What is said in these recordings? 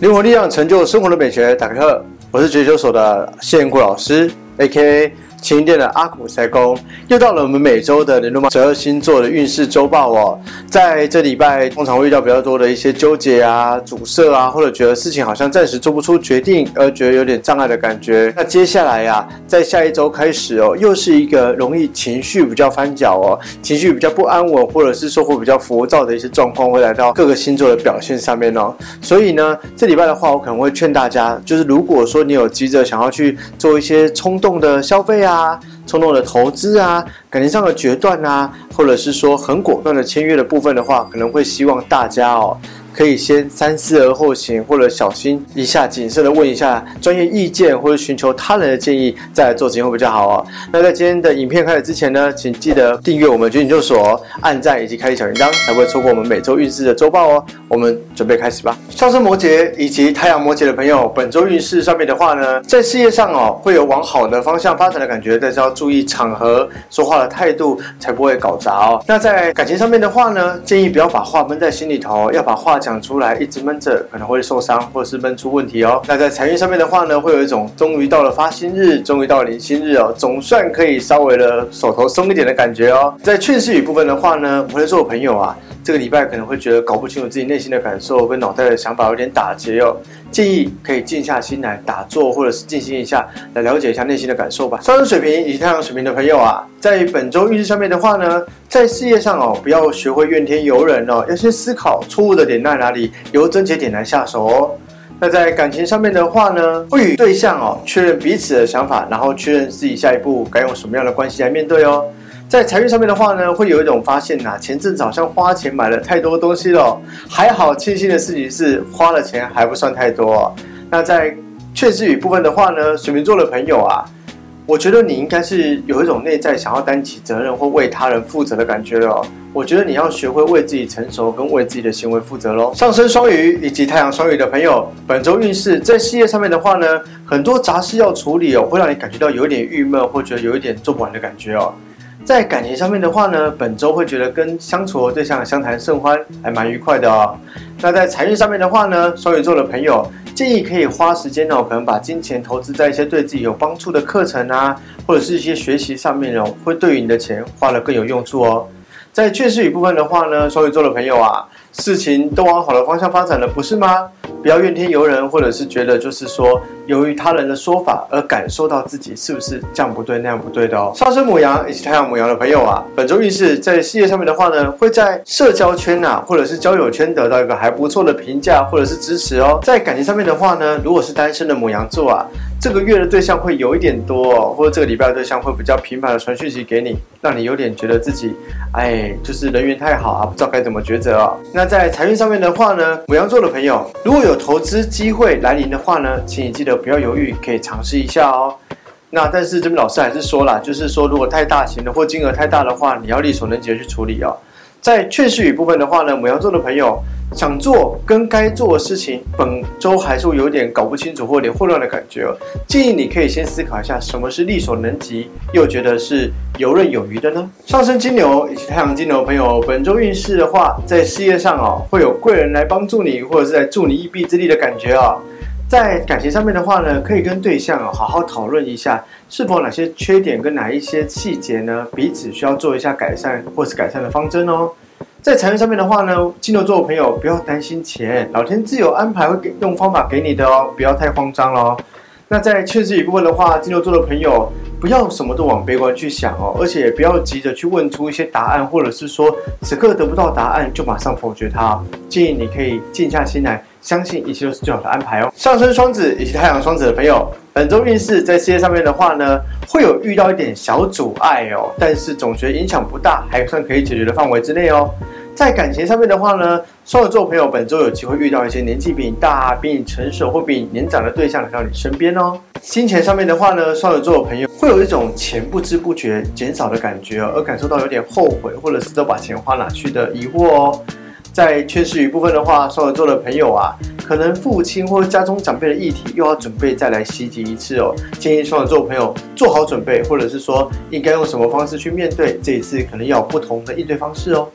灵魂力量成就生活的美学，打开课，我是绝修所的谢彦国老师，A.K.A. 晴天的阿古塞公，又到了我们每周的联络十二星座的运势周报哦。在这礼拜，通常会遇到比较多的一些纠结啊、阻塞啊，或者觉得事情好像暂时做不出决定，而觉得有点障碍的感觉。那接下来呀，在下一周开始哦，又是一个容易情绪比较翻搅哦，情绪比较不安稳，或者是说会比较浮躁的一些状况，会来到各个星座的表现上面哦。所以呢，这礼拜的话，我可能会劝大家，就是如果说你有急着想要去做一些冲动的消费啊。啊，冲动的投资啊，感情上的决断啊，或者是说很果断的签约的部分的话，可能会希望大家哦。可以先三思而后行，或者小心一下，谨慎的问一下专业意见，或者寻求他人的建议，再来做决定会比较好哦。那在今天的影片开始之前呢，请记得订阅我们军研究所，按赞以及开启小铃铛，才不会错过我们每周运势的周报哦。我们准备开始吧。上升摩羯以及太阳摩羯的朋友，本周运势上面的话呢，在事业上哦，会有往好的方向发展的感觉，但是要注意场合说话的态度，才不会搞砸哦。那在感情上面的话呢，建议不要把话闷在心里头，要把话讲。讲出来一直闷着，可能会受伤，或者是闷出问题哦。那在财运上面的话呢，会有一种终于到了发薪日，终于到了领薪日哦，总算可以稍微的手头松一点的感觉哦。在劝世语部分的话呢，我会说我朋友啊，这个礼拜可能会觉得搞不清楚自己内心的感受跟脑袋的想法有点打结哦。建议可以静下心来打坐，或者是静心一下，来了解一下内心的感受吧。上升水平以及太阳水平的朋友啊，在本周运势上面的话呢，在事业上哦，不要学会怨天尤人哦，要先思考错误的点在哪里，由症结点来下手哦。那在感情上面的话呢，会与对象哦确认彼此的想法，然后确认自己下一步该用什么样的关系来面对哦。在财运上面的话呢，会有一种发现呐，前阵子好像花钱买了太多东西了，还好庆幸的事情是花了钱还不算太多。那在劝世语部分的话呢，水瓶座的朋友啊，我觉得你应该是有一种内在想要担起责任或为他人负责的感觉了。我觉得你要学会为自己成熟跟为自己的行为负责喽。上升双鱼以及太阳双鱼的朋友，本周运势在事业上面的话呢，很多杂事要处理哦，会让你感觉到有一点郁闷，或觉得有一点做不完的感觉哦。在感情上面的话呢，本周会觉得跟相处的对象相谈甚欢，还蛮愉快的哦。那在财运上面的话呢，双鱼座的朋友建议可以花时间哦，可能把金钱投资在一些对自己有帮助的课程啊，或者是一些学习上面哦，会对于你的钱花了更有用处哦。在确实语部分的话呢，双鱼座的朋友啊，事情都往好的方向发展了，不是吗？不要怨天尤人，或者是觉得就是说，由于他人的说法而感受到自己是不是这样不对那样不对的哦。上升母羊以及太阳母羊的朋友啊，本周运势在事业上面的话呢，会在社交圈呐，或者是交友圈得到一个还不错的评价或者是支持哦。在感情上面的话呢，如果是单身的母羊座啊。这个月的对象会有一点多，或者这个礼拜的对象会比较频繁的传讯息给你，让你有点觉得自己，哎，就是人缘太好啊，不知道该怎么抉择哦。那在财运上面的话呢，母羊座的朋友，如果有投资机会来临的话呢，请你记得不要犹豫，可以尝试一下哦。那但是这边老师还是说了，就是说如果太大型的或金额太大的话，你要力所能及的去处理哦。在劝世语部分的话呢，母羊座的朋友。想做跟该做的事情，本周还是有点搞不清楚或有点混乱的感觉哦。建议你可以先思考一下，什么是力所能及，又觉得是游刃有余的呢？上升金牛以及太阳金牛的朋友，本周运势的话，在事业上哦，会有贵人来帮助你，或者是在助你一臂之力的感觉哦。在感情上面的话呢，可以跟对象好好讨论一下，是否哪些缺点跟哪一些细节呢，彼此需要做一下改善或是改善的方针哦。在财运上面的话呢，金牛座的朋友不要担心钱，老天自有安排，会给用方法给你的哦，不要太慌张了。那在确实一部分的话，金牛座的朋友不要什么都往悲观去想哦，而且也不要急着去问出一些答案，或者是说此刻得不到答案就马上否决它。建议你可以静下心来，相信一切都是最好的安排哦。上升双子以及太阳双子的朋友。本周运势在事业上面的话呢，会有遇到一点小阻碍哦，但是总觉得影响不大，还算可以解决的范围之内哦。在感情上面的话呢，双子座朋友本周有机会遇到一些年纪比你大、比你成熟或比你年长的对象来到你身边哦。金钱上面的话呢，双子座的朋友会有一种钱不知不觉减少的感觉，而感受到有点后悔，或者是都把钱花哪去的疑惑哦。在缺失语部分的话，双子座的朋友啊。可能父亲或家中长辈的议题又要准备再来袭击一次哦，建议双子座朋友做好准备，或者是说应该用什么方式去面对这一次，可能要有不同的应对方式哦。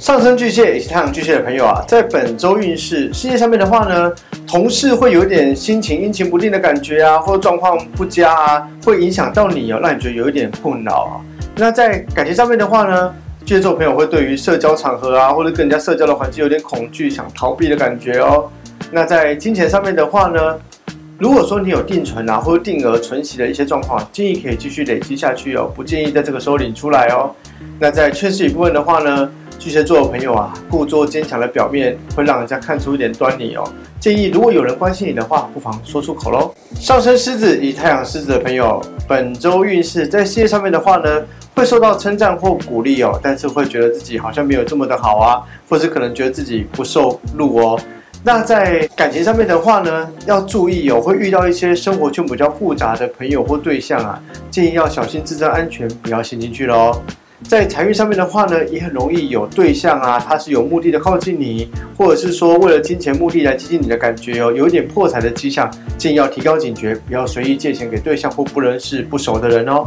上升巨蟹以及太阳巨蟹的朋友啊，在本周运势事业上面的话呢，同事会有点心情阴晴不定的感觉啊，或者状况不佳啊，会影响到你哦，让你觉得有一点困扰啊。那在感情上面的话呢，巨蟹座朋友会对于社交场合啊，或者跟人家社交的环境有点恐惧，想逃避的感觉哦。那在金钱上面的话呢？如果说你有定存啊，或者定额存息的一些状况，建议可以继续累积下去哦，不建议在这个时候领出来哦。那在缺失一部分的话呢，巨蟹座的朋友啊，故作坚强的表面会让人家看出一点端倪哦。建议如果有人关心你的话，不妨说出口喽。上升狮子以太阳狮子的朋友，本周运势在事业上面的话呢，会受到称赞或鼓励哦，但是会觉得自己好像没有这么的好啊，或是可能觉得自己不受录哦。那在感情上面的话呢，要注意哦，会遇到一些生活圈比较复杂的朋友或对象啊，建议要小心自身安全，不要陷进去喽。在财运上面的话呢，也很容易有对象啊，他是有目的的靠近你，或者是说为了金钱目的来接近你的感觉哦，有一点破财的迹象，建议要提高警觉，不要随意借钱给对象或不认识、不熟的人哦。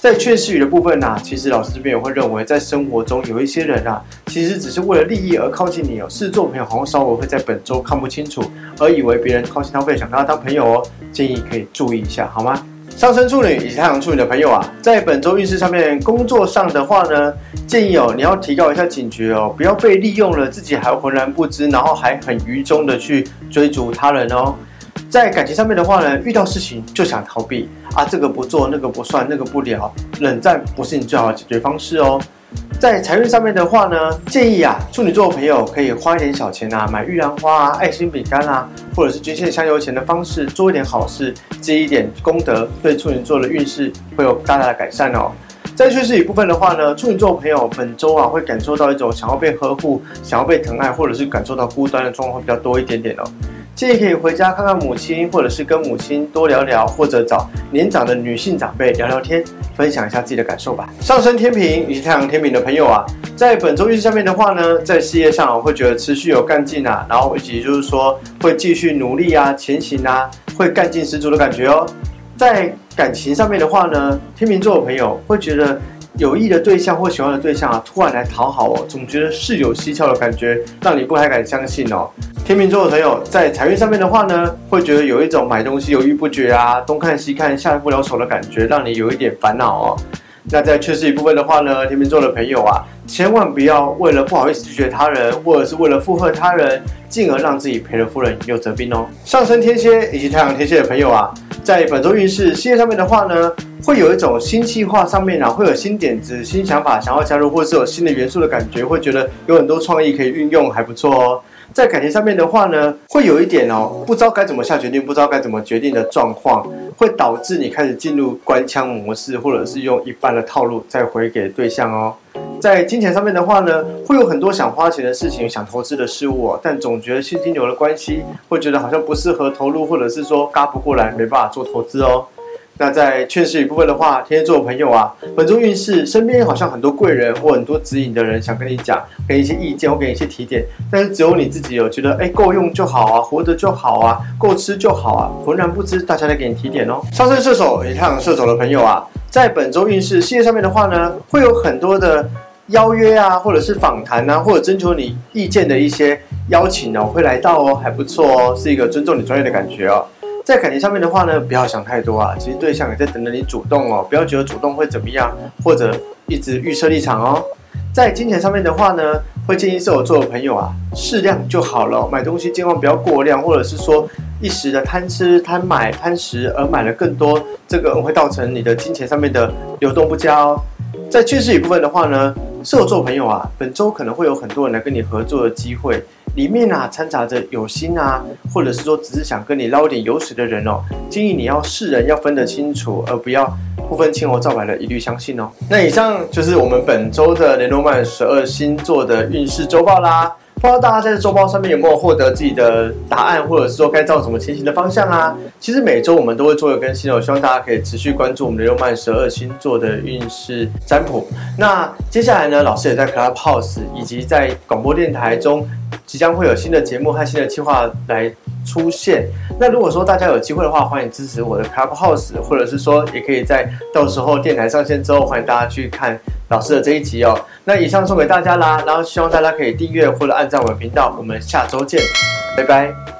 在劝世语的部分呢，其实老师这边也会认为，在生活中有一些人啊，其实只是为了利益而靠近你哦。狮子座朋友好像稍微会在本周看不清楚，而以为别人靠近他会想跟他当朋友哦，建议可以注意一下，好吗？上升处女以及太阳处女的朋友啊，在本周运势上面，工作上的话呢，建议哦，你要提高一下警觉哦，不要被利用了，自己还浑然不知，然后还很愚忠的去追逐他人哦。在感情上面的话呢，遇到事情就想逃避啊，这个不做，那个不算，那个不聊，冷战不是你最好的解决方式哦。在财运上面的话呢，建议啊，处女座朋友可以花一点小钱啊，买玉兰花啊、爱心饼干啊，或者是捐献香油钱的方式，做一点好事，积一点功德，对处女座的运势会有大大的改善哦。在确实一部分的话呢，处女座朋友本周啊，会感受到一种想要被呵护、想要被疼爱，或者是感受到孤单的状况比较多一点点哦。建议可以回家看看母亲，或者是跟母亲多聊聊，或者找年长的女性长辈聊聊天，分享一下自己的感受吧。上升天平以及太阳天平的朋友啊，在本周运势上面的话呢，在事业上会觉得持续有干劲啊，然后以及就是说会继续努力啊，前行啊，会干劲十足的感觉哦。在感情上面的话呢，天秤座的朋友会觉得有意的对象或喜欢的对象啊，突然来讨好哦，总觉得事有蹊跷的感觉，让你不太敢相信哦。天秤座的朋友在财运上面的话呢，会觉得有一种买东西犹豫不决啊，东看西看下不了手的感觉，让你有一点烦恼哦。那在缺失一部分的话呢，天秤座的朋友啊，千万不要为了不好意思拒绝他人，或者是为了附和他人，进而让自己赔了夫人又折兵哦。上升天蝎以及太阳天蝎的朋友啊，在本周运势事业上面的话呢，会有一种新计划上面啊，会有新点子、新想法想要加入，或是有新的元素的感觉，会觉得有很多创意可以运用，还不错哦。在感情上面的话呢，会有一点哦，不知道该怎么下决定，不知道该怎么决定的状况，会导致你开始进入官腔模式，或者是用一般的套路再回给对象哦。在金钱上面的话呢，会有很多想花钱的事情，想投资的事物，但总觉得现金流的关系，会觉得好像不适合投入，或者是说嘎不过来，没办法做投资哦。那在劝世一部分的话，天蝎座的朋友啊，本周运势身边好像很多贵人或很多指引的人，想跟你讲，给你一些意见或给你一些提点，但是只有你自己有觉得，哎，够用就好啊，活着就好啊，够吃就好啊，浑然不知大家在给你提点哦。上升射手也太阳射手的朋友啊，在本周运势事业上面的话呢，会有很多的邀约啊，或者是访谈啊，或者征求你意见的一些邀请哦，会来到哦，还不错哦，是一个尊重你专业的感觉哦。在感情上面的话呢，不要想太多啊。其实对象也在等着你主动哦，不要觉得主动会怎么样，或者一直预设立场哦。在金钱上面的话呢，会建议射手座的朋友啊，适量就好了。买东西尽量不要过量，或者是说一时的贪吃、贪买、贪食而买了更多，这个会造成你的金钱上面的流动不佳哦。在趋势一部分的话呢，射手座朋友啊，本周可能会有很多人来跟你合作的机会。里面啊掺杂着有心啊，或者是说只是想跟你捞点油水的人哦，建议你要世人要分得清楚，而不要不分青红皂白的一律相信哦。那以上就是我们本周的雷诺曼十二星座的运势周报啦。不知道大家在这周报上面有没有获得自己的答案，或者是说该照什么前行的方向啊？其实每周我们都会做一个更新哦，希望大家可以持续关注我们的六曼十二星座的运势占卜。那接下来呢，老师也在 Clubhouse 以及在广播电台中，即将会有新的节目和新的计划来出现。那如果说大家有机会的话，欢迎支持我的 Clubhouse，或者是说也可以在到时候电台上线之后，欢迎大家去看老师的这一集哦。那以上送给大家啦，然后希望大家可以订阅或者按赞我的频道，我们下周见，拜拜。